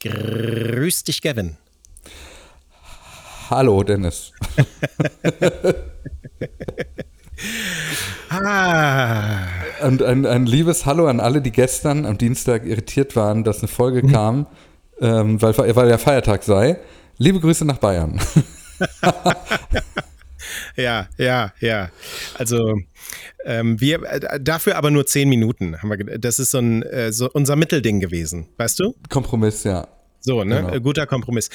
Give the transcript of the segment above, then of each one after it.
Grüß dich, Gavin. Hallo, Dennis. ah. Und ein, ein, liebes Hallo an alle, die gestern am Dienstag irritiert waren, dass eine Folge mhm. kam, ähm, weil, weil ja Feiertag sei. Liebe Grüße nach Bayern. ja, ja, ja. Also ähm, wir äh, dafür aber nur zehn Minuten. Haben wir, das ist so, ein, äh, so unser Mittelding gewesen, weißt du? Kompromiss, ja. So, ne? Genau. Guter Kompromiss.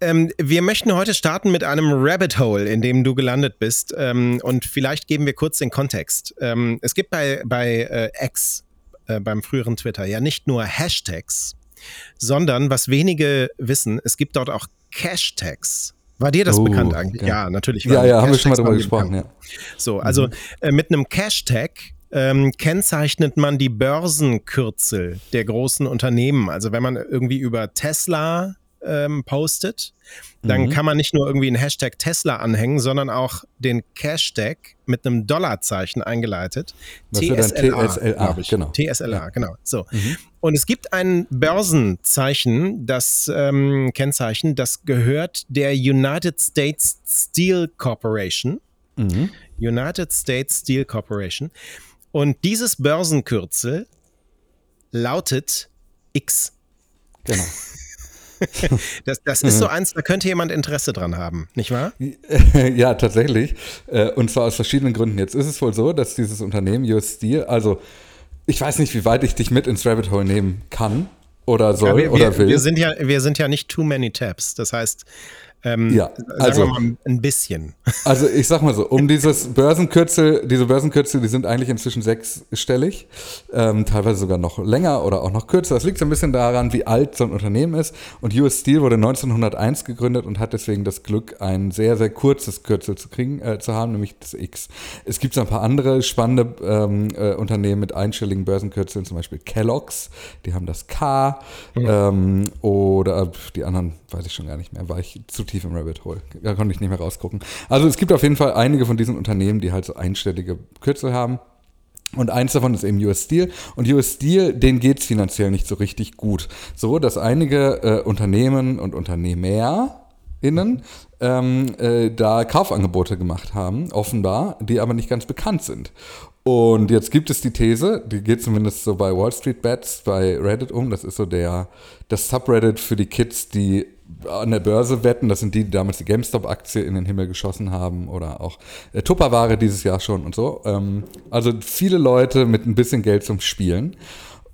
Ähm, wir möchten heute starten mit einem Rabbit Hole, in dem du gelandet bist. Ähm, und vielleicht geben wir kurz den Kontext. Ähm, es gibt bei, bei äh, X, äh, beim früheren Twitter, ja nicht nur Hashtags, sondern was wenige wissen, es gibt dort auch Cashtags. War dir das oh, bekannt eigentlich? Ja, ja natürlich. Ja, ja, haben wir schon mal darüber gesprochen, ja. So, also mhm. äh, mit einem Cash-Tag ähm, kennzeichnet man die Börsenkürzel der großen Unternehmen. Also wenn man irgendwie über Tesla ähm, postet, dann mhm. kann man nicht nur irgendwie einen Hashtag Tesla anhängen, sondern auch den Cashtag mit einem Dollarzeichen eingeleitet. Das TSLA, TSLA genau. TSLA, genau. So. Mhm. Und es gibt ein Börsenzeichen, das ähm, Kennzeichen, das gehört der United States Steel Corporation. Mhm. United States Steel Corporation. Und dieses Börsenkürzel lautet X. Genau. das, das ist so eins, da könnte jemand Interesse dran haben, nicht wahr? Ja, tatsächlich. Äh, und zwar aus verschiedenen Gründen. Jetzt ist es wohl so, dass dieses Unternehmen US Steel, also ich weiß nicht, wie weit ich dich mit ins Rabbit Hole nehmen kann oder soll ja, wir, oder will. Wir sind, ja, wir sind ja nicht too many tabs. Das heißt, ähm, ja, also mal ein bisschen. Also ich sag mal so, um dieses Börsenkürzel, diese Börsenkürzel, die sind eigentlich inzwischen sechsstellig, ähm, teilweise sogar noch länger oder auch noch kürzer. Das liegt so ein bisschen daran, wie alt so ein Unternehmen ist. Und US Steel wurde 1901 gegründet und hat deswegen das Glück, ein sehr, sehr kurzes Kürzel zu kriegen, äh, zu haben, nämlich das X. Es gibt so ein paar andere spannende ähm, äh, Unternehmen mit einstelligen Börsenkürzeln, zum Beispiel Kellogg's, die haben das K mhm. oder äh, die anderen weiß ich schon gar nicht mehr, war ich zu tief im Rabbit Hole. Da konnte ich nicht mehr rausgucken. Also es gibt auf jeden Fall einige von diesen Unternehmen, die halt so einstellige Kürzel haben. Und eins davon ist eben US Steel. Und US Steel, denen geht es finanziell nicht so richtig gut. So, dass einige äh, Unternehmen und UnternehmerInnen ähm, äh, da Kaufangebote gemacht haben, offenbar, die aber nicht ganz bekannt sind. Und jetzt gibt es die These, die geht zumindest so bei Wall Street Bets, bei Reddit um. Das ist so der, das Subreddit für die Kids, die an der Börse wetten. Das sind die, die damals die GameStop-Aktie in den Himmel geschossen haben oder auch äh, Tupperware dieses Jahr schon und so. Ähm, also viele Leute mit ein bisschen Geld zum Spielen.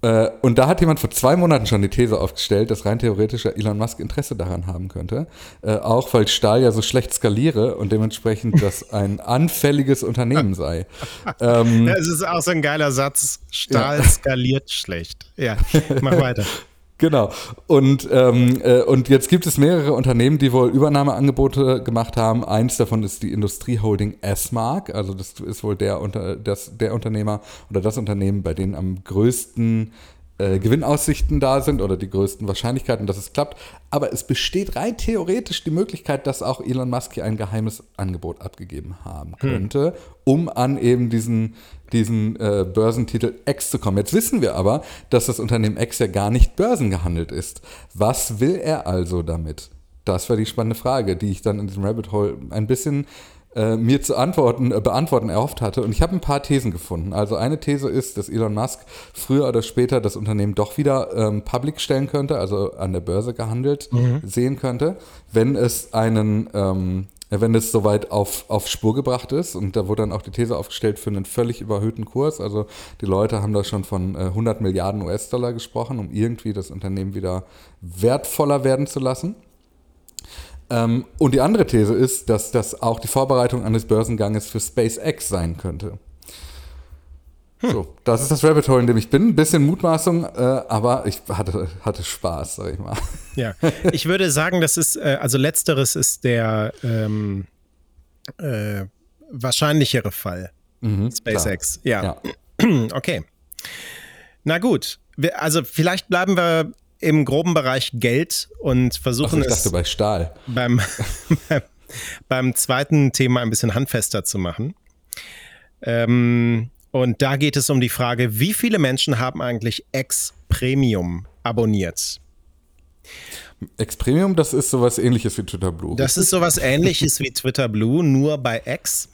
Äh, und da hat jemand vor zwei Monaten schon die These aufgestellt, dass rein theoretisch Elon Musk Interesse daran haben könnte. Äh, auch weil Stahl ja so schlecht skaliere und dementsprechend das ein anfälliges Unternehmen sei. Ähm, das ist auch so ein geiler Satz. Stahl ja. skaliert schlecht. Ja, mach weiter. Genau. Und, ähm, äh, und jetzt gibt es mehrere Unternehmen, die wohl Übernahmeangebote gemacht haben. Eins davon ist die Industrieholding S-Mark. Also das ist wohl der, unter, das, der Unternehmer oder das Unternehmen, bei denen am größten äh, Gewinnaussichten da sind oder die größten Wahrscheinlichkeiten, dass es klappt. Aber es besteht rein theoretisch die Möglichkeit, dass auch Elon Musk hier ein geheimes Angebot abgegeben haben hm. könnte, hm. um an eben diesen, diesen äh, Börsentitel X zu kommen. Jetzt wissen wir aber, dass das Unternehmen X ja gar nicht börsengehandelt ist. Was will er also damit? Das war die spannende Frage, die ich dann in diesem Rabbit Hole ein bisschen äh, mir zu antworten, äh, beantworten erhofft hatte. Und ich habe ein paar Thesen gefunden. Also eine These ist, dass Elon Musk früher oder später das Unternehmen doch wieder ähm, public stellen könnte, also an der Börse gehandelt mhm. sehen könnte, wenn es einen ähm, wenn es soweit auf, auf Spur gebracht ist. Und da wurde dann auch die These aufgestellt für einen völlig überhöhten Kurs. Also die Leute haben da schon von äh, 100 Milliarden US-Dollar gesprochen, um irgendwie das Unternehmen wieder wertvoller werden zu lassen. Ähm, und die andere These ist, dass das auch die Vorbereitung eines Börsenganges für SpaceX sein könnte. Hm. So, das ist das Rabbit Hole, in dem ich bin. Ein bisschen Mutmaßung, äh, aber ich hatte, hatte Spaß, sag ich mal. Ja, ich würde sagen, das ist, äh, also letzteres ist der ähm, äh, wahrscheinlichere Fall. Mhm, SpaceX, ja. ja. Okay. Na gut, also vielleicht bleiben wir im groben Bereich Geld und versuchen Ach, ich dachte es bei Stahl. Beim, beim zweiten Thema ein bisschen handfester zu machen. Ähm, und da geht es um die Frage, wie viele Menschen haben eigentlich X Premium abonniert? X Premium, das ist sowas ähnliches wie Twitter Blue. Das ist sowas ähnliches wie Twitter Blue, nur bei X.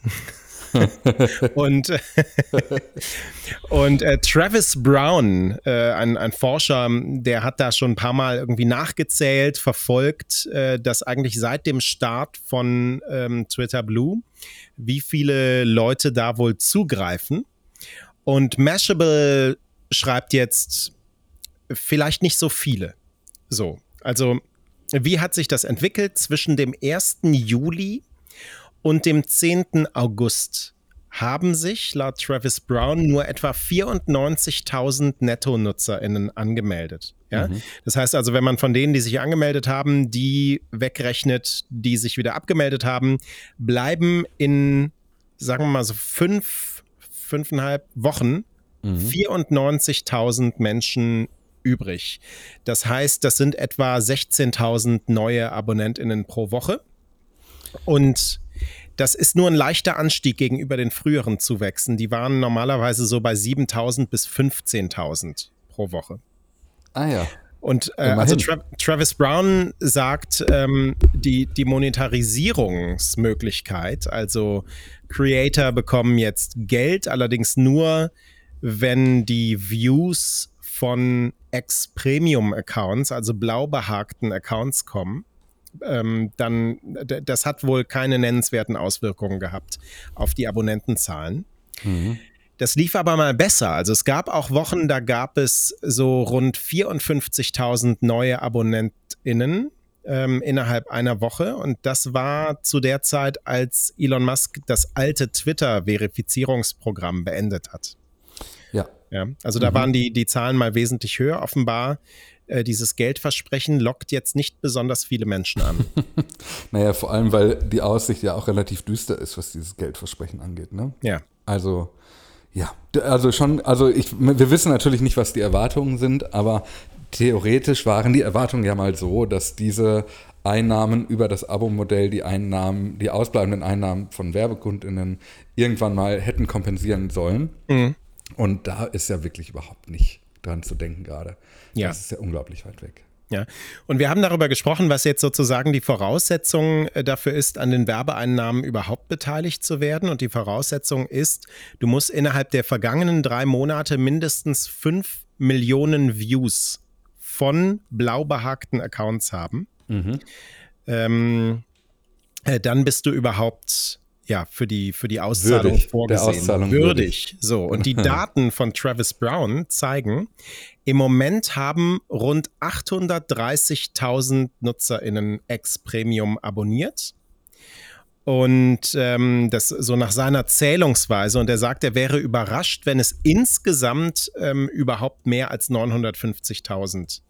und und äh, Travis Brown, äh, ein, ein Forscher, der hat da schon ein paar Mal irgendwie nachgezählt, verfolgt, äh, dass eigentlich seit dem Start von ähm, Twitter Blue, wie viele Leute da wohl zugreifen. Und Mashable schreibt jetzt vielleicht nicht so viele. So, also wie hat sich das entwickelt zwischen dem 1. Juli und dem 10. August haben sich laut Travis Brown nur etwa 94.000 Netto-NutzerInnen angemeldet. Ja? Mhm. Das heißt also, wenn man von denen, die sich angemeldet haben, die wegrechnet, die sich wieder abgemeldet haben, bleiben in, sagen wir mal so fünf, fünfeinhalb Wochen mhm. 94.000 Menschen übrig. Das heißt, das sind etwa 16.000 neue AbonnentInnen pro Woche. Und das ist nur ein leichter Anstieg gegenüber den früheren Zuwächsen. Die waren normalerweise so bei 7.000 bis 15.000 pro Woche. Ah ja. Und äh, also Tra Travis Brown sagt, ähm, die, die Monetarisierungsmöglichkeit, also Creator bekommen jetzt Geld, allerdings nur, wenn die Views von Ex-Premium-Accounts, also blau behagten Accounts kommen ähm, dann, das hat wohl keine nennenswerten Auswirkungen gehabt auf die Abonnentenzahlen. Mhm. Das lief aber mal besser. Also es gab auch Wochen, da gab es so rund 54.000 neue AbonnentInnen ähm, innerhalb einer Woche. Und das war zu der Zeit, als Elon Musk das alte Twitter-Verifizierungsprogramm beendet hat. Ja. ja also da mhm. waren die, die Zahlen mal wesentlich höher. Offenbar äh, dieses Geldversprechen lockt jetzt nicht besonders viele Menschen an. naja, vor allem, weil die Aussicht ja auch relativ düster ist, was dieses Geldversprechen angeht. Ne? Ja. Also, ja, also schon, also ich, wir wissen natürlich nicht, was die Erwartungen sind, aber theoretisch waren die Erwartungen ja mal so, dass diese Einnahmen über das Abo-Modell, die Einnahmen, die ausbleibenden Einnahmen von WerbekundInnen irgendwann mal hätten kompensieren sollen. Mhm. Und da ist ja wirklich überhaupt nicht dran zu denken gerade. Ja. Das ist ja unglaublich weit weg. Ja, und wir haben darüber gesprochen, was jetzt sozusagen die Voraussetzung äh, dafür ist, an den Werbeeinnahmen überhaupt beteiligt zu werden. Und die Voraussetzung ist, du musst innerhalb der vergangenen drei Monate mindestens fünf Millionen Views von blau behagten Accounts haben. Mhm. Ähm, äh, dann bist du überhaupt ja, für die, für die Auszahlung würdig, vorgesehen. Auszahlung würdig. würdig. So, und die Daten von Travis Brown zeigen, im Moment haben rund 830.000 NutzerInnen Ex-Premium abonniert. Und ähm, das so nach seiner Zählungsweise. Und er sagt, er wäre überrascht, wenn es insgesamt ähm, überhaupt mehr als 950.000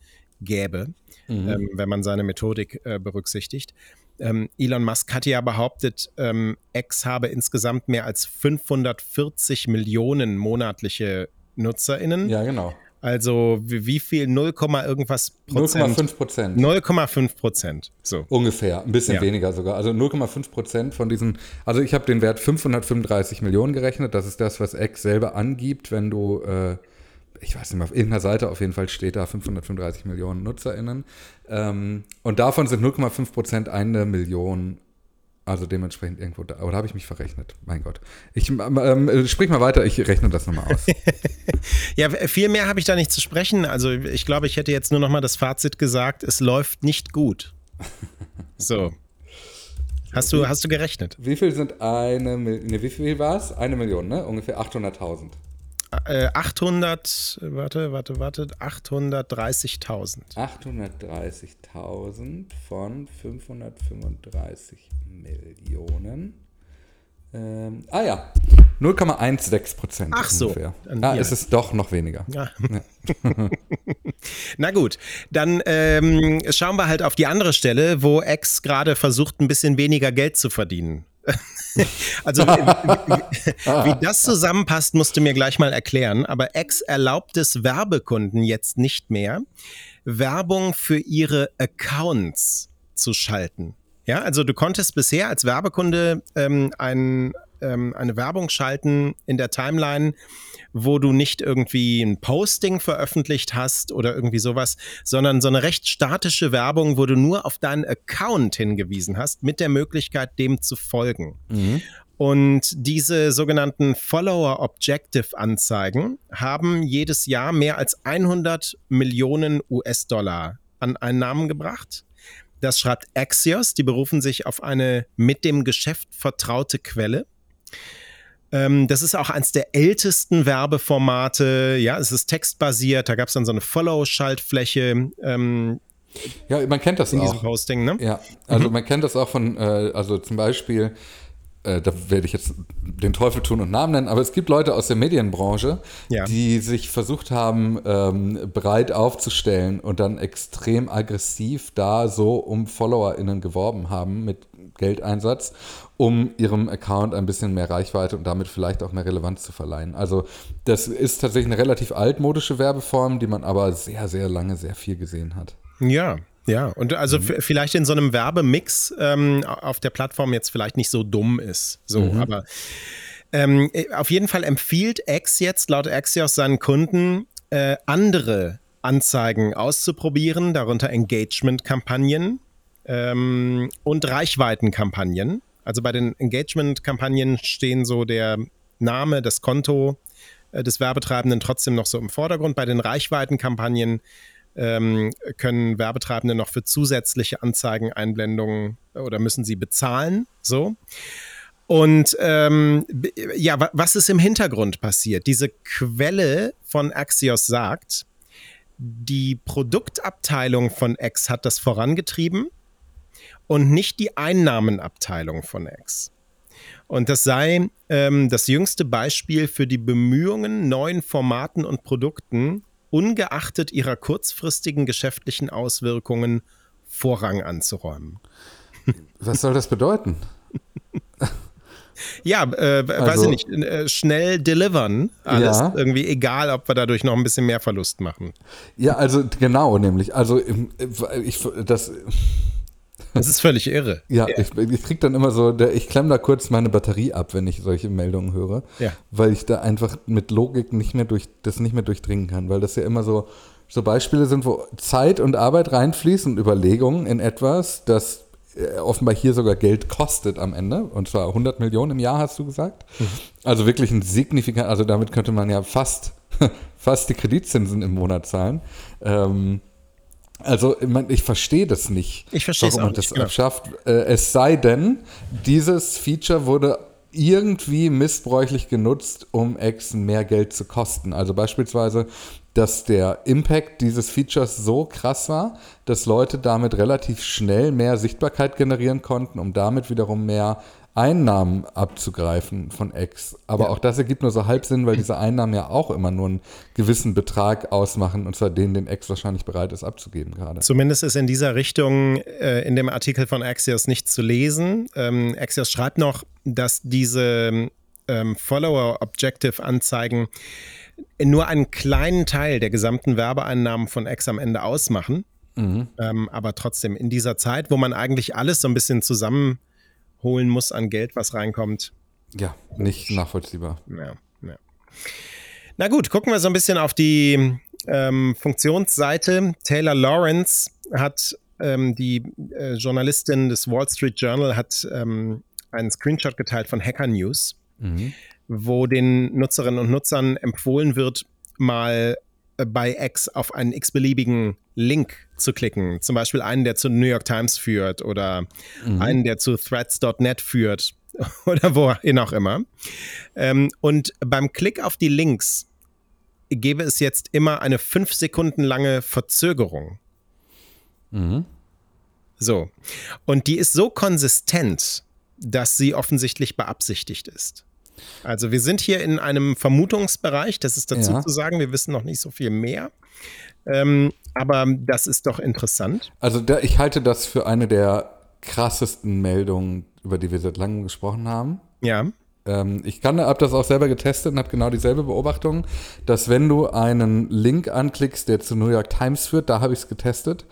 gäbe, mhm. ähm, wenn man seine Methodik äh, berücksichtigt. Ähm, Elon Musk hatte ja behauptet, ähm, X habe insgesamt mehr als 540 Millionen monatliche NutzerInnen. Ja, genau. Also wie viel? 0, irgendwas Prozent? 0,5 Prozent. 0,5 Prozent. So. Ungefähr, ein bisschen ja. weniger sogar. Also 0,5 Prozent von diesen, also ich habe den Wert 535 Millionen gerechnet. Das ist das, was X selber angibt, wenn du äh, ich weiß nicht mehr, auf irgendeiner Seite auf jeden Fall steht da 535 Millionen NutzerInnen. Ähm, und davon sind 0,5 Prozent eine Million also dementsprechend irgendwo da. Oder habe ich mich verrechnet? Mein Gott. Ich ähm, sprich mal weiter, ich rechne das nochmal aus. ja, viel mehr habe ich da nicht zu sprechen. Also ich glaube, ich hätte jetzt nur nochmal das Fazit gesagt, es läuft nicht gut. So. Hast du, hast du gerechnet? Wie viel sind eine Million? Ne, wie viel war es? Eine Million, ne? Ungefähr 800.000 äh, 800, warte, warte, warte, 830.000. 830.000 von 535 Millionen. Ähm, ah ja, 0,16 Prozent. Ach so. Ungefähr. Ah, ja. es ist doch noch weniger. Ja. Ja. Na gut, dann ähm, schauen wir halt auf die andere Stelle, wo X gerade versucht, ein bisschen weniger Geld zu verdienen. also wie, das zusammenpasst, musst du mir gleich mal erklären. Aber X erlaubt es Werbekunden jetzt nicht mehr, Werbung für ihre Accounts zu schalten. Ja, also du konntest bisher als Werbekunde ähm, ein ähm, eine Werbung schalten in der Timeline, wo du nicht irgendwie ein Posting veröffentlicht hast oder irgendwie sowas, sondern so eine recht statische Werbung, wo du nur auf deinen Account hingewiesen hast, mit der Möglichkeit, dem zu folgen. Mhm. Und diese sogenannten Follower Objective Anzeigen haben jedes Jahr mehr als 100 Millionen US-Dollar an Einnahmen gebracht. Das schreibt Axios, die berufen sich auf eine mit dem Geschäft vertraute Quelle. Ähm, das ist auch eines der ältesten Werbeformate. Ja, es ist textbasiert. Da gab es dann so eine Follow-Schaltfläche. Ähm, ja, man kennt das in auch. Posting, ne? Ja, also mhm. man kennt das auch von, äh, also zum Beispiel äh, da werde ich jetzt den Teufel tun und Namen nennen, aber es gibt Leute aus der Medienbranche, ja. die sich versucht haben, ähm, breit aufzustellen und dann extrem aggressiv da so um FollowerInnen geworben haben mit Geldeinsatz, um ihrem Account ein bisschen mehr Reichweite und damit vielleicht auch mehr Relevanz zu verleihen. Also das ist tatsächlich eine relativ altmodische Werbeform, die man aber sehr, sehr lange sehr viel gesehen hat. Ja, ja, und also mhm. vielleicht in so einem Werbemix ähm, auf der Plattform jetzt vielleicht nicht so dumm ist. So, mhm. aber ähm, äh, auf jeden Fall empfiehlt X jetzt laut Axios seinen Kunden äh, andere Anzeigen auszuprobieren, darunter Engagement-Kampagnen ähm, und Reichweitenkampagnen. Also bei den Engagement-Kampagnen stehen so der Name, das Konto äh, des Werbetreibenden trotzdem noch so im Vordergrund. Bei den Reichweitenkampagnen ähm, können Werbetreibende noch für zusätzliche Anzeigeneinblendungen oder müssen sie bezahlen? So. Und ähm, ja, was ist im Hintergrund passiert? Diese Quelle von Axios sagt, die Produktabteilung von X hat das vorangetrieben und nicht die Einnahmenabteilung von X. Und das sei ähm, das jüngste Beispiel für die Bemühungen, neuen Formaten und Produkten ungeachtet ihrer kurzfristigen geschäftlichen Auswirkungen Vorrang anzuräumen. Was soll das bedeuten? Ja, äh, also, weiß ich nicht, äh, schnell delivern, alles ja. irgendwie, egal, ob wir dadurch noch ein bisschen mehr Verlust machen. Ja, also genau, nämlich, also ich, das, das ist völlig irre. Ja, ja. ich, ich krieg dann immer so, der, ich klemme da kurz meine Batterie ab, wenn ich solche Meldungen höre, ja. weil ich da einfach mit Logik nicht mehr durch, das nicht mehr durchdringen kann, weil das ja immer so, so Beispiele sind, wo Zeit und Arbeit reinfließen und Überlegungen in etwas, das äh, offenbar hier sogar Geld kostet am Ende, und zwar 100 Millionen im Jahr, hast du gesagt. Mhm. Also wirklich ein signifikant, also damit könnte man ja fast, fast die Kreditzinsen im Monat zahlen. Ähm, also ich verstehe das nicht, ich warum man nicht, das genau. schafft. Äh, es sei denn, dieses Feature wurde irgendwie missbräuchlich genutzt, um X mehr Geld zu kosten. Also beispielsweise, dass der Impact dieses Features so krass war, dass Leute damit relativ schnell mehr Sichtbarkeit generieren konnten, um damit wiederum mehr Einnahmen abzugreifen von X. Aber ja. auch das ergibt nur so halb Sinn, weil diese Einnahmen ja auch immer nur einen gewissen Betrag ausmachen, und zwar den, den X wahrscheinlich bereit ist abzugeben gerade. Zumindest ist in dieser Richtung äh, in dem Artikel von Axios nicht zu lesen. Ähm, Axios schreibt noch, dass diese ähm, Follower-Objective-Anzeigen nur einen kleinen Teil der gesamten Werbeeinnahmen von X am Ende ausmachen. Mhm. Ähm, aber trotzdem in dieser Zeit, wo man eigentlich alles so ein bisschen zusammen holen muss an Geld, was reinkommt. Ja, nicht nachvollziehbar. Ja, ja. Na gut, gucken wir so ein bisschen auf die ähm, Funktionsseite. Taylor Lawrence hat ähm, die äh, Journalistin des Wall Street Journal hat ähm, einen Screenshot geteilt von Hacker News, mhm. wo den Nutzerinnen und Nutzern empfohlen wird, mal bei X auf einen x-beliebigen Link zu klicken. Zum Beispiel einen, der zu New York Times führt oder mhm. einen, der zu threads.net führt oder wohin auch immer. Ähm, und beim Klick auf die Links gäbe es jetzt immer eine fünf Sekunden lange Verzögerung. Mhm. So. Und die ist so konsistent, dass sie offensichtlich beabsichtigt ist. Also wir sind hier in einem Vermutungsbereich, das ist dazu ja. zu sagen, wir wissen noch nicht so viel mehr. Ähm, aber das ist doch interessant. Also der, ich halte das für eine der krassesten Meldungen, über die wir seit langem gesprochen haben. Ja. Ähm, ich habe das auch selber getestet und habe genau dieselbe Beobachtung, dass wenn du einen Link anklickst, der zu New York Times führt, da habe ich es getestet,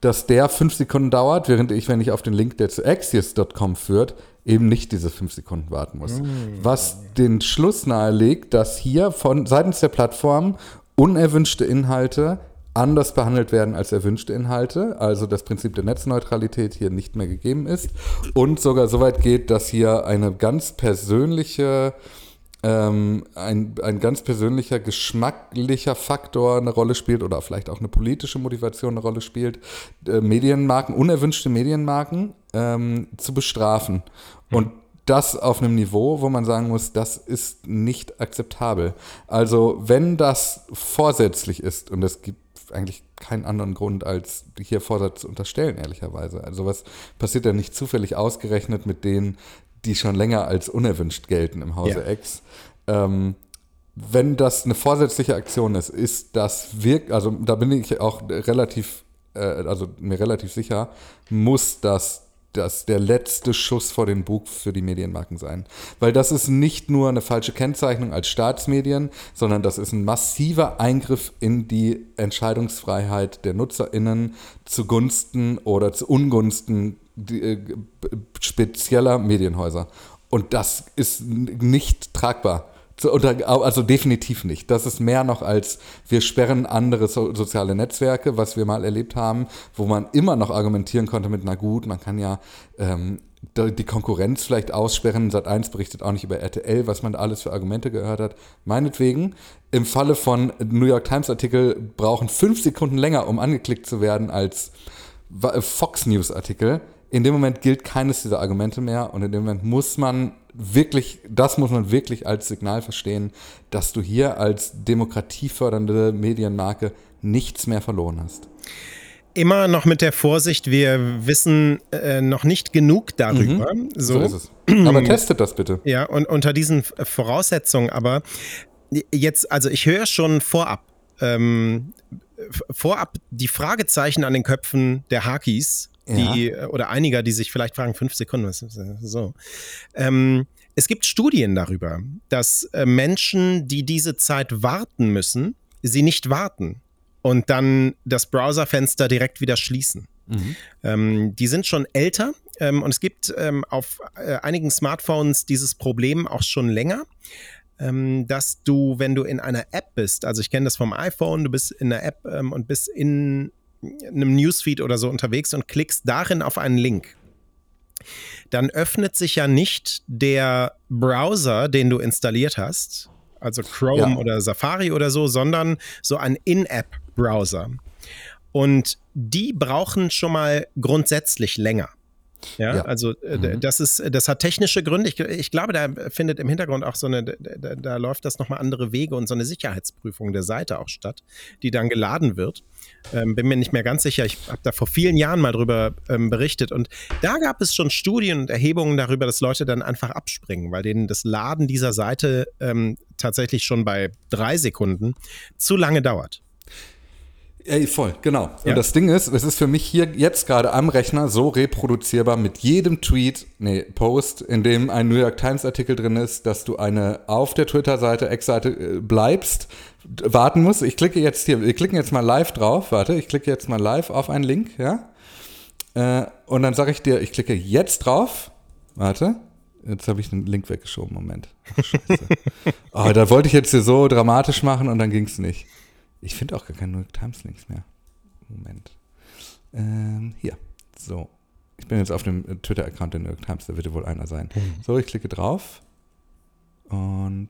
dass der fünf Sekunden dauert, während ich, wenn ich auf den Link, der zu Axios.com führt, eben nicht diese fünf Sekunden warten muss. Mm. Was den Schluss nahelegt, dass hier von seitens der Plattform unerwünschte Inhalte anders behandelt werden als erwünschte Inhalte, also das Prinzip der Netzneutralität hier nicht mehr gegeben ist und sogar so weit geht, dass hier eine ganz persönliche ähm, ein, ein ganz persönlicher geschmacklicher Faktor eine Rolle spielt oder vielleicht auch eine politische Motivation eine Rolle spielt, äh, Medienmarken, unerwünschte Medienmarken ähm, zu bestrafen. Mhm. Und das auf einem Niveau, wo man sagen muss, das ist nicht akzeptabel. Also wenn das vorsätzlich ist, und es gibt eigentlich keinen anderen Grund, als hier Vorsatz zu unterstellen, ehrlicherweise. Also was passiert ja nicht zufällig ausgerechnet mit denen, die schon länger als unerwünscht gelten im Hause ja. X. Ähm, wenn das eine vorsätzliche Aktion ist, ist das wirklich, also da bin ich auch relativ, äh, also mir relativ sicher, muss das das der letzte Schuss vor den Bug für die Medienmarken sein. Weil das ist nicht nur eine falsche Kennzeichnung als Staatsmedien, sondern das ist ein massiver Eingriff in die Entscheidungsfreiheit der NutzerInnen zugunsten oder zu Ungunsten äh, spezieller Medienhäuser. Und das ist nicht tragbar. Also definitiv nicht. Das ist mehr noch als wir sperren andere so, soziale Netzwerke, was wir mal erlebt haben, wo man immer noch argumentieren konnte mit, na gut, man kann ja ähm, die Konkurrenz vielleicht aussperren. Sat1 berichtet auch nicht über RTL, was man da alles für Argumente gehört hat. Meinetwegen, im Falle von New York Times Artikel brauchen fünf Sekunden länger, um angeklickt zu werden als Fox News Artikel. In dem Moment gilt keines dieser Argumente mehr und in dem Moment muss man wirklich, das muss man wirklich als Signal verstehen, dass du hier als demokratiefördernde Medienmarke nichts mehr verloren hast. Immer noch mit der Vorsicht, wir wissen äh, noch nicht genug darüber. Mhm, so. so ist es. Aber testet das bitte. Ja, und unter diesen Voraussetzungen aber jetzt, also ich höre schon vorab, ähm, vorab die Fragezeichen an den Köpfen der Hakis die ja. Äh, oder einiger, die sich vielleicht fragen, fünf Sekunden, was ist so. Ähm, es gibt Studien darüber, dass äh, Menschen, die diese Zeit warten müssen, sie nicht warten und dann das Browserfenster direkt wieder schließen. Mhm. Ähm, die sind schon älter ähm, und es gibt ähm, auf äh, einigen Smartphones dieses Problem auch schon länger ähm, dass du, wenn du in einer App bist, also ich kenne das vom iPhone, du bist in einer App ähm, und bist in einem Newsfeed oder so unterwegs und klickst darin auf einen Link, dann öffnet sich ja nicht der Browser, den du installiert hast, also Chrome ja. oder Safari oder so, sondern so ein In-App-Browser. Und die brauchen schon mal grundsätzlich länger. Ja, ja, also äh, mhm. das ist, das hat technische Gründe. Ich, ich, glaube, da findet im Hintergrund auch so eine, da, da läuft das nochmal andere Wege und so eine Sicherheitsprüfung der Seite auch statt, die dann geladen wird. Ähm, bin mir nicht mehr ganz sicher. Ich habe da vor vielen Jahren mal drüber ähm, berichtet und da gab es schon Studien und Erhebungen darüber, dass Leute dann einfach abspringen, weil denen das Laden dieser Seite ähm, tatsächlich schon bei drei Sekunden zu lange dauert. Ey, voll, genau. Ja. Und das Ding ist, es ist für mich hier jetzt gerade am Rechner so reproduzierbar mit jedem Tweet, nee, Post, in dem ein New York Times Artikel drin ist, dass du eine auf der Twitter-Seite, Ex-Seite äh, bleibst, warten musst. Ich klicke jetzt hier, wir klicken jetzt mal live drauf, warte, ich klicke jetzt mal live auf einen Link, ja. Äh, und dann sage ich dir, ich klicke jetzt drauf, warte, Jetzt habe ich den Link weggeschoben, Moment. Scheiße. oh, da wollte ich jetzt hier so dramatisch machen und dann ging es nicht. Ich finde auch gar keine New York Times Links mehr. Moment. Ähm, hier. So. Ich bin jetzt auf dem Twitter-Account der New York Times, da wird wohl einer sein. Mhm. So, ich klicke drauf und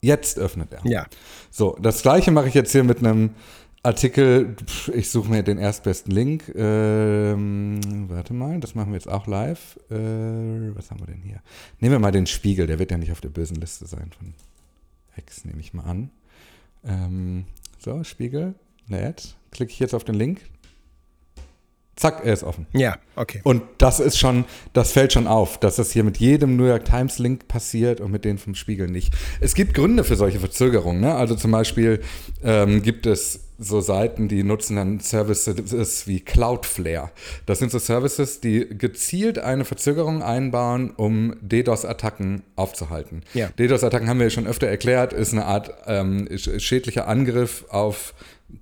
jetzt öffnet er. Ja. So, das gleiche mache ich jetzt hier mit einem Artikel, ich suche mir den erstbesten Link. Ähm, warte mal, das machen wir jetzt auch live. Äh, was haben wir denn hier? Nehmen wir mal den Spiegel, der wird ja nicht auf der bösen Liste sein von X, nehme ich mal an. Ähm, so, Spiegel, nett. Klicke ich jetzt auf den Link. Zack, er ist offen. Ja, okay. Und das ist schon, das fällt schon auf, dass das hier mit jedem New York Times Link passiert und mit denen vom Spiegel nicht. Es gibt Gründe für solche Verzögerungen. Ne? Also zum Beispiel ähm, gibt es so Seiten, die nutzen dann Services wie Cloudflare. Das sind so Services, die gezielt eine Verzögerung einbauen, um DDoS-Attacken aufzuhalten. Ja. DDoS-Attacken haben wir ja schon öfter erklärt, ist eine Art ähm, schädlicher Angriff auf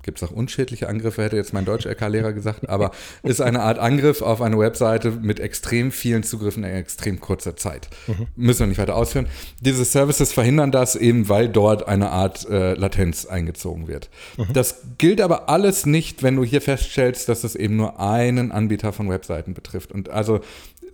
gibt es auch unschädliche Angriffe, hätte jetzt mein Deutsch-LK-Lehrer gesagt, aber ist eine Art Angriff auf eine Webseite mit extrem vielen Zugriffen in extrem kurzer Zeit. Mhm. Müssen wir nicht weiter ausführen. Diese Services verhindern das eben, weil dort eine Art äh, Latenz eingezogen wird. Mhm. Das gilt aber alles nicht, wenn du hier feststellst, dass es eben nur einen Anbieter von Webseiten betrifft. Und also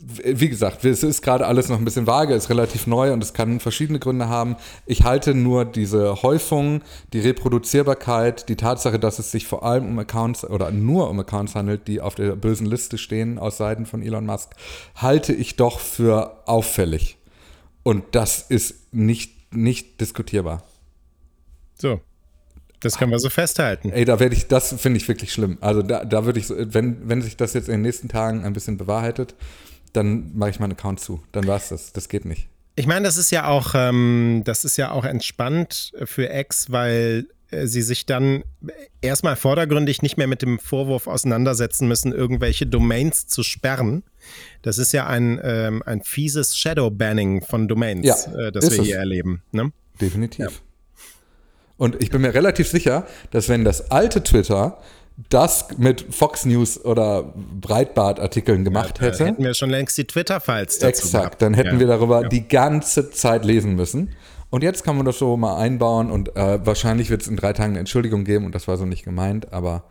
wie gesagt, es ist gerade alles noch ein bisschen vage, ist relativ neu und es kann verschiedene Gründe haben. Ich halte nur diese Häufung, die Reproduzierbarkeit, die Tatsache, dass es sich vor allem um Accounts oder nur um Accounts handelt, die auf der bösen Liste stehen aus Seiten von Elon Musk, halte ich doch für auffällig. Und das ist nicht, nicht diskutierbar. So. Das können wir so festhalten. Ey, da werde ich, das finde ich wirklich schlimm. Also da, da würde ich, wenn, wenn sich das jetzt in den nächsten Tagen ein bisschen bewahrheitet, dann mache ich meinen Account zu. Dann war es das. Das geht nicht. Ich meine, das ist ja auch, ähm, das ist ja auch entspannt für X, weil äh, sie sich dann erstmal vordergründig nicht mehr mit dem Vorwurf auseinandersetzen müssen, irgendwelche Domains zu sperren. Das ist ja ein, ähm, ein fieses Shadow-Banning von Domains, ja, äh, das wir hier es. erleben. Ne? Definitiv. Ja. Und ich bin mir relativ sicher, dass wenn das alte Twitter das mit Fox News oder Breitbart-Artikeln gemacht ja, hätte. Hätten wir schon längst die Twitter-Files dazu Exakt, gehabt. dann hätten ja. wir darüber ja. die ganze Zeit lesen müssen. Und jetzt kann man das so mal einbauen und äh, wahrscheinlich wird es in drei Tagen eine Entschuldigung geben und das war so nicht gemeint, aber.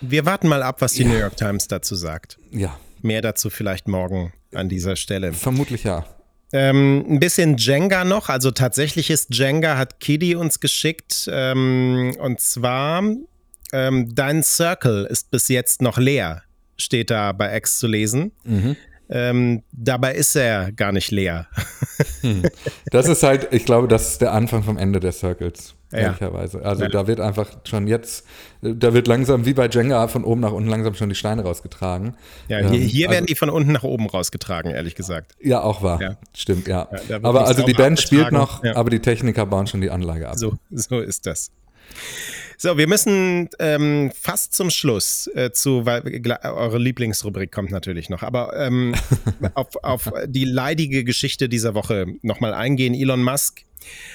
Wir warten mal ab, was die New York Times dazu sagt. Ja. Mehr dazu vielleicht morgen an dieser Stelle. Vermutlich ja. Ähm, ein bisschen Jenga noch, also tatsächlich ist Jenga, hat Kiddy uns geschickt. Ähm, und zwar ähm, dein Circle ist bis jetzt noch leer, steht da bei X zu lesen. Mhm. Ähm, dabei ist er gar nicht leer. Hm. Das ist halt, ich glaube, das ist der Anfang vom Ende der Circles. Ehrlicherweise. Also ja. da wird einfach schon jetzt, da wird langsam wie bei Jenga von oben nach unten langsam schon die Steine rausgetragen. Ja, hier, ähm, hier ähm, werden also, die von unten nach oben rausgetragen, ehrlich gesagt. Ja, auch wahr. Ja. Stimmt, ja. ja aber also die Band spielt noch, aber die Techniker bauen schon die Anlage ab. So, so ist das. So, wir müssen ähm, fast zum Schluss äh, zu, weil eure Lieblingsrubrik kommt natürlich noch, aber ähm, auf, auf die leidige Geschichte dieser Woche nochmal eingehen. Elon Musk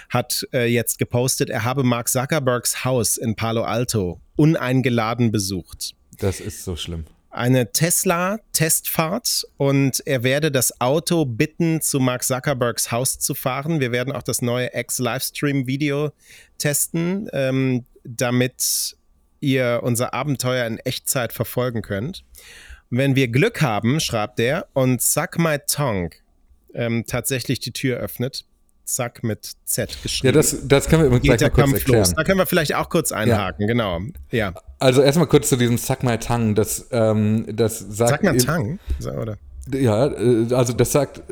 hat äh, jetzt gepostet, er habe Mark Zuckerbergs Haus in Palo Alto uneingeladen besucht. Das ist so schlimm eine Tesla-Testfahrt und er werde das Auto bitten, zu Mark Zuckerbergs Haus zu fahren. Wir werden auch das neue X-Livestream-Video testen, ähm, damit ihr unser Abenteuer in Echtzeit verfolgen könnt. Wenn wir Glück haben, schreibt er, und Suck My Tongue ähm, tatsächlich die Tür öffnet, Zack mit Z geschrieben. Ja, das, das können wir übrigens gleich mal kurz erklären. Los. Da können wir vielleicht auch kurz einhaken, ja. genau. Ja. Also erstmal kurz zu diesem Suck My Tongue. Das, ähm, das sagt. Suck My Tongue? Oder? Ja, äh, also das sagt.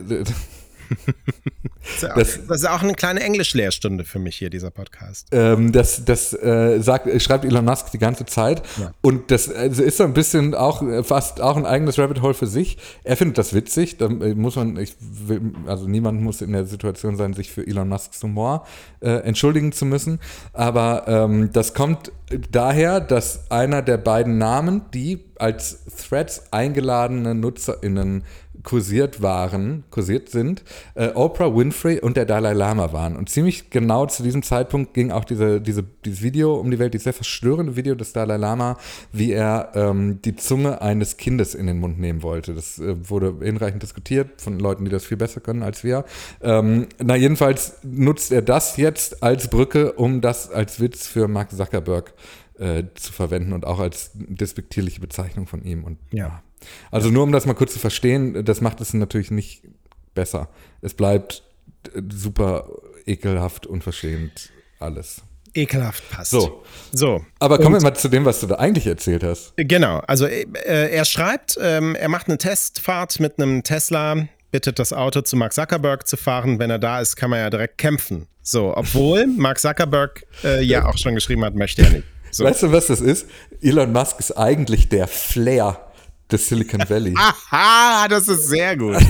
das, das, ist auch eine kleine Englischlehrstunde für mich hier, dieser Podcast. Ähm, das das äh, sagt, schreibt Elon Musk die ganze Zeit. Ja. Und das also ist so ein bisschen auch äh, fast auch ein eigenes Rabbit Hole für sich. Er findet das witzig. Da äh, muss man, ich will, also niemand muss in der Situation sein, sich für Elon Musks Humor äh, entschuldigen zu müssen. Aber ähm, das kommt daher, dass einer der beiden Namen, die als Threads eingeladene NutzerInnen kursiert waren, kursiert sind, äh, Oprah Winfrey und der Dalai Lama waren. Und ziemlich genau zu diesem Zeitpunkt ging auch diese, diese, dieses Video um die Welt, dieses sehr verstörende Video des Dalai Lama, wie er ähm, die Zunge eines Kindes in den Mund nehmen wollte. Das äh, wurde hinreichend diskutiert von Leuten, die das viel besser können als wir. Ähm, na, jedenfalls nutzt er das jetzt als Brücke, um das als Witz für Mark Zuckerberg äh, zu verwenden und auch als despektierliche Bezeichnung von ihm. Und ja. Also nur um das mal kurz zu verstehen, das macht es natürlich nicht besser. Es bleibt super ekelhaft, unverschämt, alles. Ekelhaft passt. So. so. Aber kommen wir mal zu dem, was du da eigentlich erzählt hast. Genau. Also äh, er schreibt, ähm, er macht eine Testfahrt mit einem Tesla, bittet das Auto zu Mark Zuckerberg zu fahren. Wenn er da ist, kann man ja direkt kämpfen. So, obwohl Mark Zuckerberg äh, ja auch schon geschrieben hat, möchte er nicht. So. Weißt du, was das ist? Elon Musk ist eigentlich der Flair des Silicon Valley. Aha, das ist sehr gut.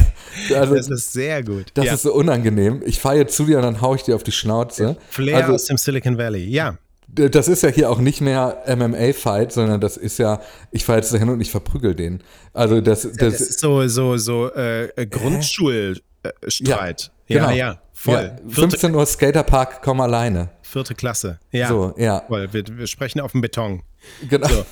Also, das ist sehr gut. Das ja. ist so unangenehm. Ich fahre jetzt zu dir und dann haue ich dir auf die Schnauze. Flair also, aus dem Silicon Valley, ja. Das ist ja hier auch nicht mehr MMA-Fight, sondern das ist ja, ich fahre jetzt dahin und ich verprügel den. Also das, das, das ist so, so, so äh, Grundschulstreit. Ja, genau. ja, ja. voll. Ja, 15 Uhr Skaterpark, komm alleine. Vierte Klasse. Ja. So, ja. Voll. Wir, wir sprechen auf dem Beton. Genau. So.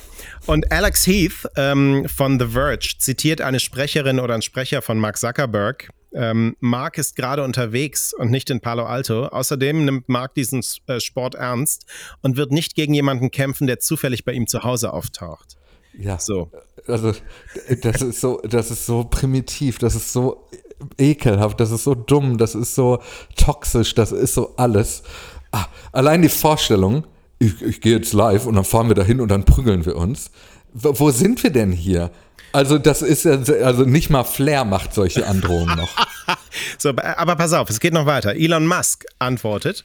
Und Alex Heath ähm, von The Verge zitiert eine Sprecherin oder einen Sprecher von Mark Zuckerberg. Ähm, Mark ist gerade unterwegs und nicht in Palo Alto. Außerdem nimmt Mark diesen äh, Sport ernst und wird nicht gegen jemanden kämpfen, der zufällig bei ihm zu Hause auftaucht. Ja. So. Also, das ist so, das ist so primitiv, das ist so ekelhaft, das ist so dumm, das ist so toxisch, das ist so alles. Ah, allein die Vorstellung, ich, ich gehe jetzt live und dann fahren wir dahin und dann prügeln wir uns. Wo, wo sind wir denn hier? Also das ist ja, also nicht mal Flair macht solche Androhungen noch. so, aber pass auf, es geht noch weiter. Elon Musk antwortet,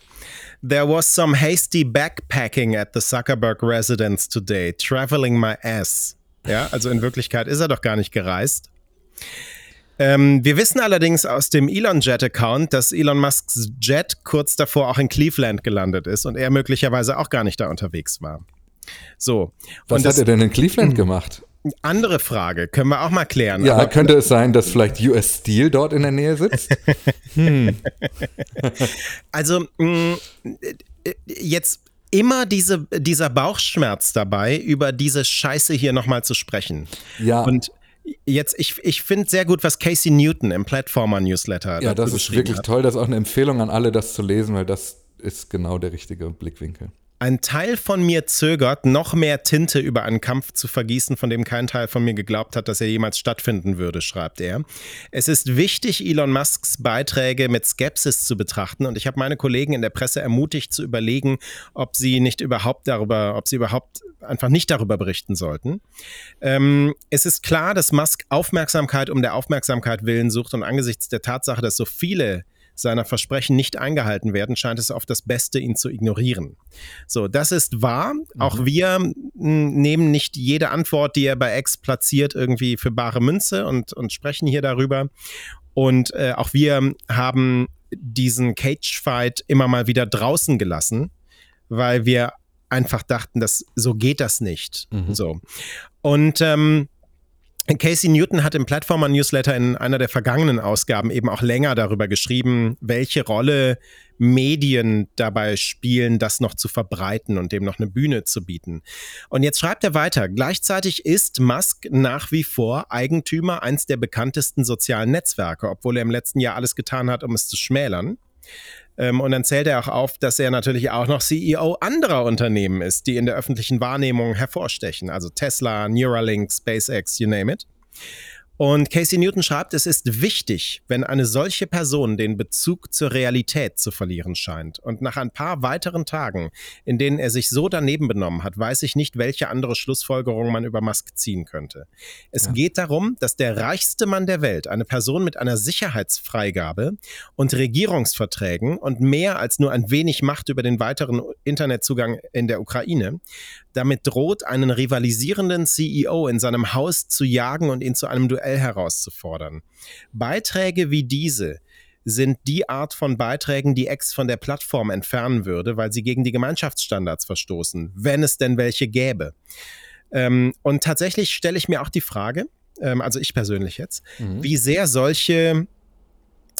There was some hasty backpacking at the Zuckerberg residence today, traveling my ass. Ja, also in Wirklichkeit ist er doch gar nicht gereist. Ähm, wir wissen allerdings aus dem Elon Jet Account, dass Elon Musks Jet kurz davor auch in Cleveland gelandet ist und er möglicherweise auch gar nicht da unterwegs war. So. Was hat er denn in Cleveland gemacht? Andere Frage, können wir auch mal klären. Ja, Aber könnte es sein, dass vielleicht US Steel dort in der Nähe sitzt? hm. Also, mh, mm, jetzt immer diese, dieser Bauchschmerz dabei, über diese Scheiße hier nochmal zu sprechen. Ja. Und jetzt, ich, ich finde sehr gut, was Casey Newton im Platformer-Newsletter Ja, das ist wirklich hat. toll. Das ist auch eine Empfehlung an alle, das zu lesen, weil das ist genau der richtige Blickwinkel. Ein Teil von mir zögert, noch mehr Tinte über einen Kampf zu vergießen, von dem kein Teil von mir geglaubt hat, dass er jemals stattfinden würde, schreibt er. Es ist wichtig, Elon Musks Beiträge mit Skepsis zu betrachten und ich habe meine Kollegen in der Presse ermutigt zu überlegen, ob sie nicht überhaupt darüber, ob sie überhaupt einfach nicht darüber berichten sollten. Ähm, es ist klar, dass Musk Aufmerksamkeit um der Aufmerksamkeit willen sucht und angesichts der Tatsache, dass so viele seiner Versprechen nicht eingehalten werden, scheint es auf das Beste, ihn zu ignorieren. So, das ist wahr. Mhm. Auch wir nehmen nicht jede Antwort, die er bei X platziert, irgendwie für bare Münze und, und sprechen hier darüber. Und äh, auch wir haben diesen Cage-Fight immer mal wieder draußen gelassen, weil wir einfach dachten, dass so geht das nicht. Mhm. So. Und ähm, Casey Newton hat im Platformer Newsletter in einer der vergangenen Ausgaben eben auch länger darüber geschrieben, welche Rolle Medien dabei spielen, das noch zu verbreiten und dem noch eine Bühne zu bieten. Und jetzt schreibt er weiter, gleichzeitig ist Musk nach wie vor Eigentümer eines der bekanntesten sozialen Netzwerke, obwohl er im letzten Jahr alles getan hat, um es zu schmälern. Ähm, und dann zählt er auch auf, dass er natürlich auch noch CEO anderer Unternehmen ist, die in der öffentlichen Wahrnehmung hervorstechen. Also Tesla, Neuralink, SpaceX, you name it. Und Casey Newton schreibt, es ist wichtig, wenn eine solche Person den Bezug zur Realität zu verlieren scheint. Und nach ein paar weiteren Tagen, in denen er sich so daneben benommen hat, weiß ich nicht, welche andere Schlussfolgerung man über Musk ziehen könnte. Es ja. geht darum, dass der reichste Mann der Welt, eine Person mit einer Sicherheitsfreigabe und Regierungsverträgen und mehr als nur ein wenig Macht über den weiteren Internetzugang in der Ukraine, damit droht, einen rivalisierenden CEO in seinem Haus zu jagen und ihn zu einem Duell herauszufordern. Beiträge wie diese sind die Art von Beiträgen, die X von der Plattform entfernen würde, weil sie gegen die Gemeinschaftsstandards verstoßen, wenn es denn welche gäbe. Ähm, und tatsächlich stelle ich mir auch die Frage, ähm, also ich persönlich jetzt, mhm. wie sehr solche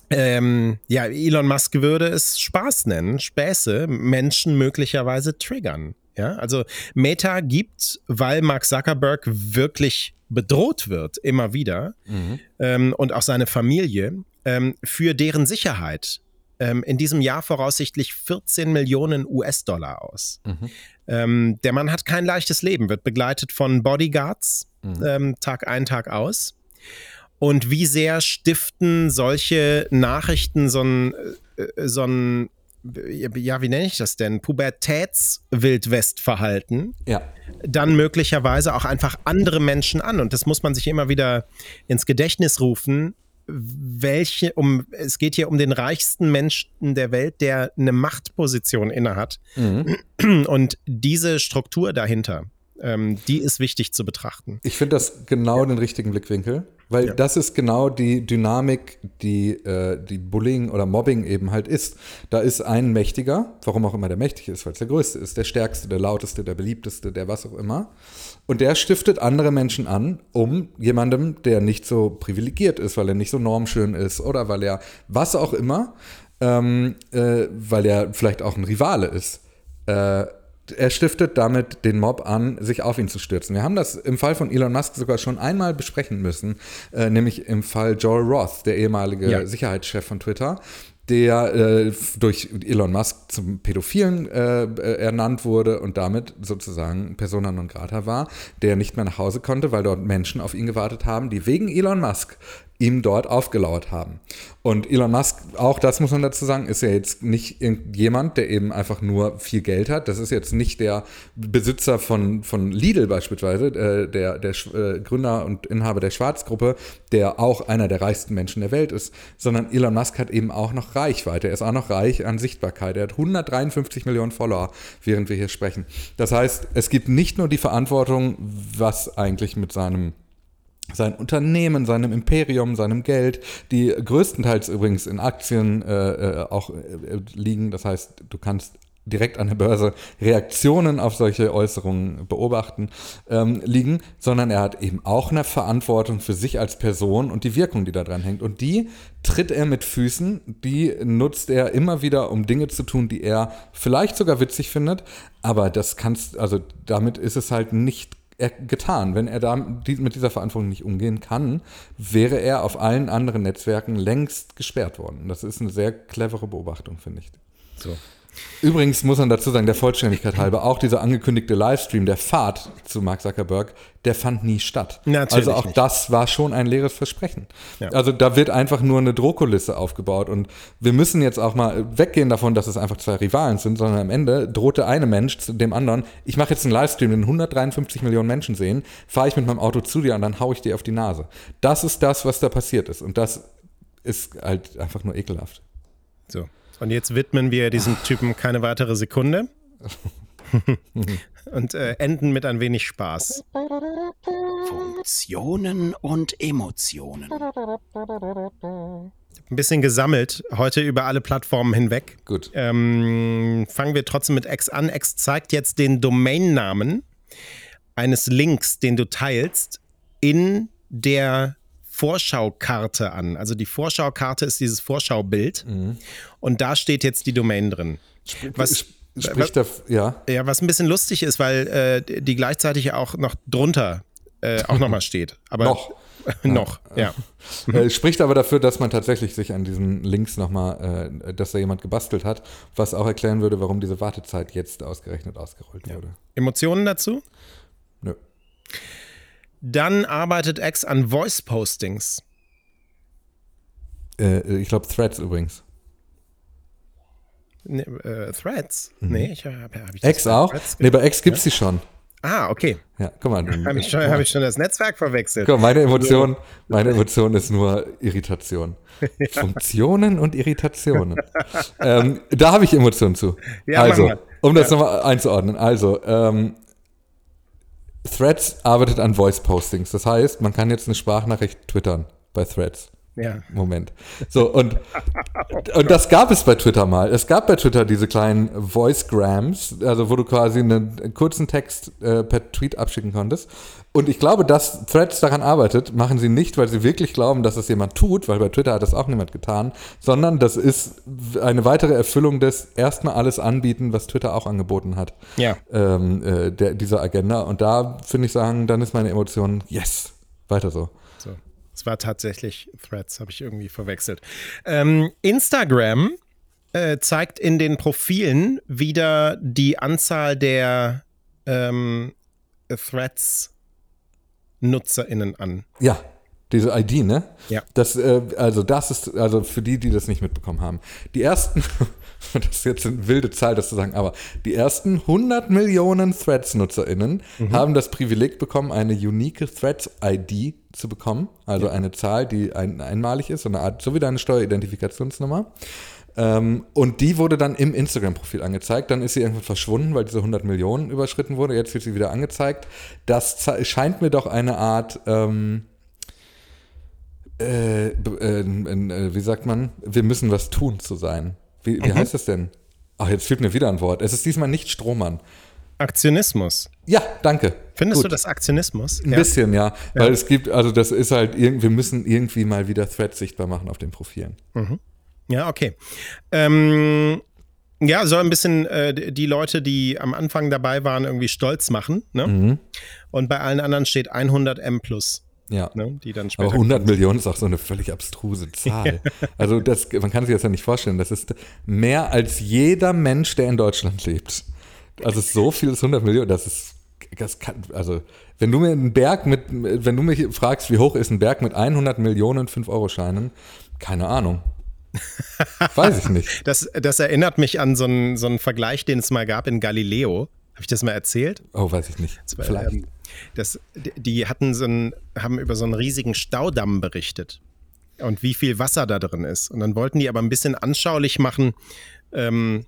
ähm, ja, Elon Musk würde es Spaß nennen, Späße, Menschen möglicherweise triggern. Ja, also Meta gibt, weil Mark Zuckerberg wirklich bedroht wird, immer wieder, mhm. ähm, und auch seine Familie, ähm, für deren Sicherheit ähm, in diesem Jahr voraussichtlich 14 Millionen US-Dollar aus. Mhm. Ähm, der Mann hat kein leichtes Leben, wird begleitet von Bodyguards mhm. Ähm, Tag ein, Tag aus. Und wie sehr stiften solche Nachrichten so ein, äh, so ein ja, wie nenne ich das denn? Pubertätswildwestverhalten. Ja. Dann möglicherweise auch einfach andere Menschen an. Und das muss man sich immer wieder ins Gedächtnis rufen. Welche, um, es geht hier um den reichsten Menschen der Welt, der eine Machtposition innehat. Mhm. Und diese Struktur dahinter, ähm, die ist wichtig zu betrachten. Ich finde das genau ja. den richtigen Blickwinkel. Weil ja. das ist genau die Dynamik, die, äh, die Bullying oder Mobbing eben halt ist. Da ist ein Mächtiger, warum auch immer der mächtig ist, weil es der Größte ist, der Stärkste, der Lauteste, der Beliebteste, der was auch immer. Und der stiftet andere Menschen an, um jemandem, der nicht so privilegiert ist, weil er nicht so normschön ist oder weil er was auch immer, ähm, äh, weil er vielleicht auch ein Rivale ist. Äh, er stiftet damit den Mob an, sich auf ihn zu stürzen. Wir haben das im Fall von Elon Musk sogar schon einmal besprechen müssen, äh, nämlich im Fall Joel Roth, der ehemalige ja. Sicherheitschef von Twitter, der äh, durch Elon Musk zum Pädophilen äh, ernannt wurde und damit sozusagen Persona non grata war, der nicht mehr nach Hause konnte, weil dort Menschen auf ihn gewartet haben, die wegen Elon Musk ihm dort aufgelauert haben. Und Elon Musk, auch das muss man dazu sagen, ist ja jetzt nicht jemand, der eben einfach nur viel Geld hat. Das ist jetzt nicht der Besitzer von, von Lidl beispielsweise, äh, der, der äh, Gründer und Inhaber der Schwarzgruppe, der auch einer der reichsten Menschen der Welt ist, sondern Elon Musk hat eben auch noch Reichweite. Er ist auch noch reich an Sichtbarkeit. Er hat 153 Millionen Follower, während wir hier sprechen. Das heißt, es gibt nicht nur die Verantwortung, was eigentlich mit seinem sein Unternehmen, seinem Imperium, seinem Geld, die größtenteils übrigens in Aktien äh, äh, auch äh, liegen. Das heißt, du kannst direkt an der Börse Reaktionen auf solche Äußerungen beobachten, ähm, liegen, sondern er hat eben auch eine Verantwortung für sich als Person und die Wirkung, die da dran hängt. Und die tritt er mit Füßen, die nutzt er immer wieder, um Dinge zu tun, die er vielleicht sogar witzig findet, aber das kannst, also damit ist es halt nicht getan. Wenn er da mit dieser Verantwortung nicht umgehen kann, wäre er auf allen anderen Netzwerken längst gesperrt worden. Das ist eine sehr clevere Beobachtung, finde ich. So. Übrigens muss man dazu sagen, der Vollständigkeit halber, auch dieser angekündigte Livestream, der Fahrt zu Mark Zuckerberg, der fand nie statt. Natürlich also auch nicht. das war schon ein leeres Versprechen. Ja. Also da wird einfach nur eine Drohkulisse aufgebaut und wir müssen jetzt auch mal weggehen davon, dass es einfach zwei Rivalen sind, sondern am Ende drohte eine Mensch zu dem anderen, ich mache jetzt einen Livestream, den 153 Millionen Menschen sehen, fahre ich mit meinem Auto zu dir und dann haue ich dir auf die Nase. Das ist das, was da passiert ist und das ist halt einfach nur ekelhaft. So. Und jetzt widmen wir diesem Typen keine weitere Sekunde. und äh, enden mit ein wenig Spaß. Funktionen und Emotionen. Ein bisschen gesammelt, heute über alle Plattformen hinweg. Gut. Ähm, fangen wir trotzdem mit X an. X zeigt jetzt den Domainnamen eines Links, den du teilst, in der Vorschaukarte an. Also die Vorschaukarte ist dieses Vorschaubild mhm. und da steht jetzt die Domain drin. Was, Spricht da, ja. Ja, was ein bisschen lustig ist, weil äh, die gleichzeitig auch noch drunter äh, auch nochmal steht. Aber noch. noch, ja. ja. Spricht aber dafür, dass man tatsächlich sich an diesen Links nochmal, äh, dass da jemand gebastelt hat, was auch erklären würde, warum diese Wartezeit jetzt ausgerechnet ausgerollt ja. wurde. Emotionen dazu? Nö. Dann arbeitet X an Voice-Postings. Äh, ich glaube Threads übrigens. Ne, äh, Threads? Mhm. Nee, ich habe hab ich X auch? Nee, bei X gibt es ja? die schon. Ah, okay. Ja, guck mal. Habe ich, hab ich, schon das Netzwerk verwechselt. Guck, meine Emotion, meine Emotion ist nur Irritation. Funktionen und Irritationen. ähm, da habe ich Emotionen zu. Ja, also, um das ja. nochmal einzuordnen. Also, ähm, Threads arbeitet an Voice-Postings. Das heißt, man kann jetzt eine Sprachnachricht twittern bei Threads. Ja. Moment. So, und, und das gab es bei Twitter mal. Es gab bei Twitter diese kleinen Voicegrams, also wo du quasi einen kurzen Text äh, per Tweet abschicken konntest. Und ich glaube, dass Threads daran arbeitet, machen sie nicht, weil sie wirklich glauben, dass es jemand tut, weil bei Twitter hat das auch niemand getan, sondern das ist eine weitere Erfüllung des erstmal alles anbieten, was Twitter auch angeboten hat. Ja. Ähm, äh, der, dieser Agenda. Und da finde ich sagen, dann ist meine Emotion, yes, weiter so. Es war tatsächlich Threads, habe ich irgendwie verwechselt. Ähm, Instagram äh, zeigt in den Profilen wieder die Anzahl der ähm, Threads NutzerInnen an. Ja, diese ID, ne? Ja. Das, äh, also das ist, also für die, die das nicht mitbekommen haben. Die ersten, das ist jetzt eine wilde Zahl, das zu sagen, aber die ersten 100 Millionen Threads-NutzerInnen mhm. haben das Privileg bekommen, eine unique Threads-ID zu bekommen. Also ja. eine Zahl, die ein, einmalig ist, so eine Art, so wie deine Steueridentifikationsnummer. Ähm, und die wurde dann im Instagram-Profil angezeigt. Dann ist sie irgendwann verschwunden, weil diese 100 Millionen überschritten wurde. Jetzt wird sie wieder angezeigt. Das scheint mir doch eine Art, ähm, äh, äh, äh, wie sagt man, wir müssen was tun zu sein. Wie, wie mhm. heißt das denn? Ach, jetzt fehlt mir wieder ein Wort. Es ist diesmal nicht Strohmann. Aktionismus. Ja, danke. Findest Gut. du das Aktionismus? Ein ja. bisschen, ja. ja. Weil es gibt, also das ist halt, wir müssen irgendwie mal wieder Threads sichtbar machen auf den Profilen. Mhm. Ja, okay. Ähm, ja, soll ein bisschen äh, die Leute, die am Anfang dabei waren, irgendwie stolz machen. Ne? Mhm. Und bei allen anderen steht 100 M plus, Ja. ne? die dann später. Aber 100 Millionen ist auch so eine völlig abstruse Zahl. Also das, man kann sich das ja nicht vorstellen. Das ist mehr als jeder Mensch, der in Deutschland lebt. Also so viel ist 100 Millionen. Das ist, das kann, also wenn du mir einen Berg mit, wenn du mich fragst, wie hoch ist ein Berg mit 100 Millionen 5-Euro-Scheinen, keine Ahnung. Weiß ich nicht. Das, das erinnert mich an so einen, so einen Vergleich, den es mal gab in Galileo. Habe ich das mal erzählt? Oh, weiß ich nicht. Das war, Vielleicht. ähm, Das, die- hatten so einen, haben über so einen riesigen Staudamm berichtet und wie viel Wasser da drin ist. Und dann wollten die aber ein bisschen anschaulich machen ähm,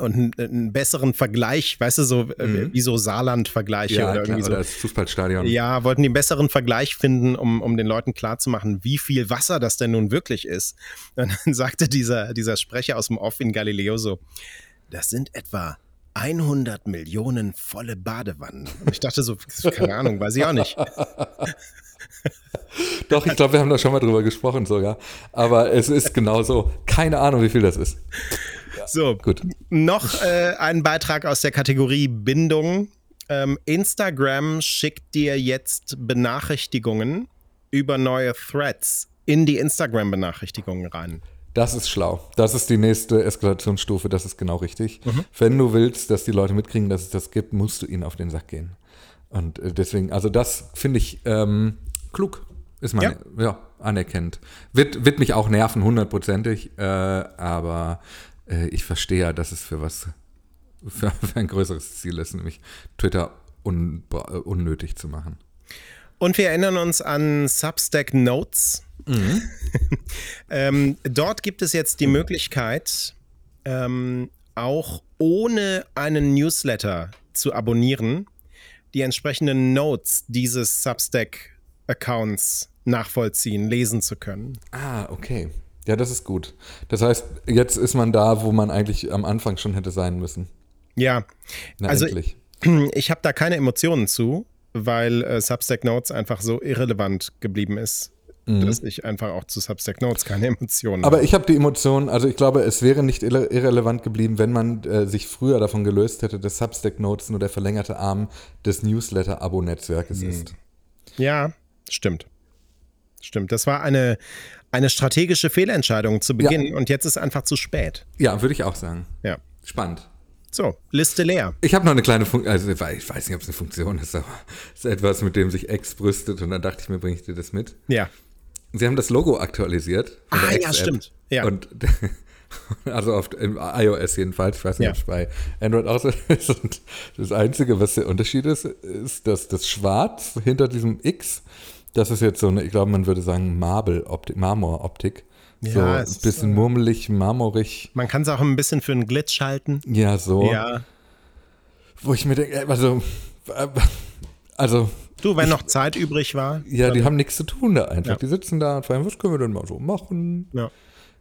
und einen, einen besseren Vergleich, weißt du, so äh, wie so Saarland-Vergleiche Mhm. ja, oder klar, irgendwie so. oder das Fußballstadion. Ja, wollten die einen besseren Vergleich finden, um, um den Leuten klarzumachen, wie viel Wasser das denn nun wirklich ist. Und dann sagte dieser, dieser Sprecher aus dem Off in Galileo so, das sind etwa 100 Millionen volle Badewannen. Und ich dachte so, keine Ahnung, weiß ich auch nicht. Doch, ich glaube, wir haben da schon mal drüber gesprochen sogar. Aber es ist genau so. Keine Ahnung, wie viel das ist. So, Gut. noch äh, ein Beitrag aus der Kategorie Bindung. Ähm, Instagram schickt dir jetzt Benachrichtigungen über neue Threads in die Instagram-Benachrichtigungen rein. Das ist schlau. Das ist die nächste Eskalationsstufe. Das ist genau richtig. Mhm. Wenn du willst, dass die Leute mitkriegen, dass es das gibt, musst du ihnen auf den Sack gehen. Und äh, deswegen, also das finde ich ähm, klug. Ist man ja. Ja. anerkennt. Wird, wird mich auch nerven, hundertprozentig. Äh, aber äh, ich verstehe ja, dass es für was, für, für ein größeres Ziel ist, nämlich Twitter un, unnötig zu machen. Und wir erinnern uns an Substack Notes. ähm, dort gibt es jetzt die Möglichkeit, ähm, auch ohne einen Newsletter zu abonnieren, die entsprechenden Notes dieses Substack-Accounts nachvollziehen, lesen zu können. Ah, okay. Ja, das ist gut. Das heißt, jetzt ist man da, wo man eigentlich am Anfang schon hätte sein müssen. Ja, Na, Also- endlich. ich habe da keine Emotionen zu, weil äh, Substack Notes einfach so irrelevant geblieben ist, dass ich einfach auch zu Substack Notes keine Emotionen Mhm. Aber ich habe die Emotionen, also ich glaube, es wäre nicht irre irrelevant geblieben, wenn man äh, sich früher davon gelöst hätte, dass Substack Notes nur der verlängerte Arm des Newsletter-Abo-Netzwerkes ist. Ja, stimmt. Stimmt. Das war eine, eine strategische Fehlentscheidung zu Beginn und jetzt ist einfach zu spät. Ja, würde ich auch sagen. Ja. Spannend. So, Liste leer. Ich habe noch eine kleine Funktion, also ich weiß ich weiß nicht, ob es eine Funktion ist, aber es ist etwas, mit dem sich X brüstet und dann dachte ich mir, bringe ich dir das mit. Ja. Sie haben das Logo aktualisiert. Ah, ja, stimmt. Ja. Und also auf im iOS jedenfalls, ich weiß nicht, Ja. ob es bei Android auch so ist. Und das Einzige, was der Unterschied ist, ist, dass das Schwarz hinter diesem X, das ist jetzt so eine, ich glaube, man würde sagen, Marble-Optik, Marmor-Optik. so Ja, ein bisschen murmelig, marmorig. Man kann es auch ein bisschen für einen Glitch halten. Ja, so. Ja. Wo ich mir denke, also, äh, also Du, wenn noch Zeit übrig war. Ja, die haben nichts zu tun da einfach. Ja. Die sitzen da und fragen, was können wir denn mal so machen? Ja.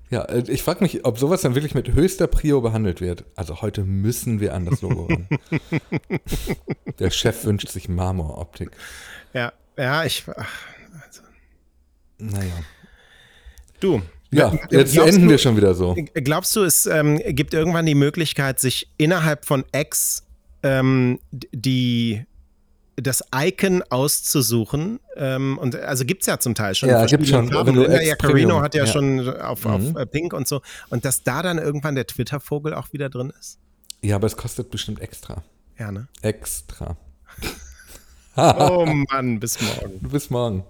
Ja, äh, ich frage mich, ob sowas dann wirklich mit höchster Prio behandelt wird. Also heute müssen wir an das Logo ran. Der Chef wünscht sich Marmoroptik. Ja, ja, ich. Ach, Naja. du. Ja, jetzt enden du- wir schon wieder so. Glaubst du, es ähm, gibt irgendwann die Möglichkeit, sich innerhalb von X ähm, die das Icon auszusuchen? Ähm, und also gibt es ja zum Teil schon. Ja, verschiedenen schon, Farben. Yaccarino Premium- hat ja, ja. schon auf, auf Mhm. äh, Pink und so. Und dass da dann irgendwann der Twitter-Vogel auch wieder drin ist? Ja, aber es kostet bestimmt extra. Ja, ne? Extra. Oh Mann, bis morgen. Bis morgen.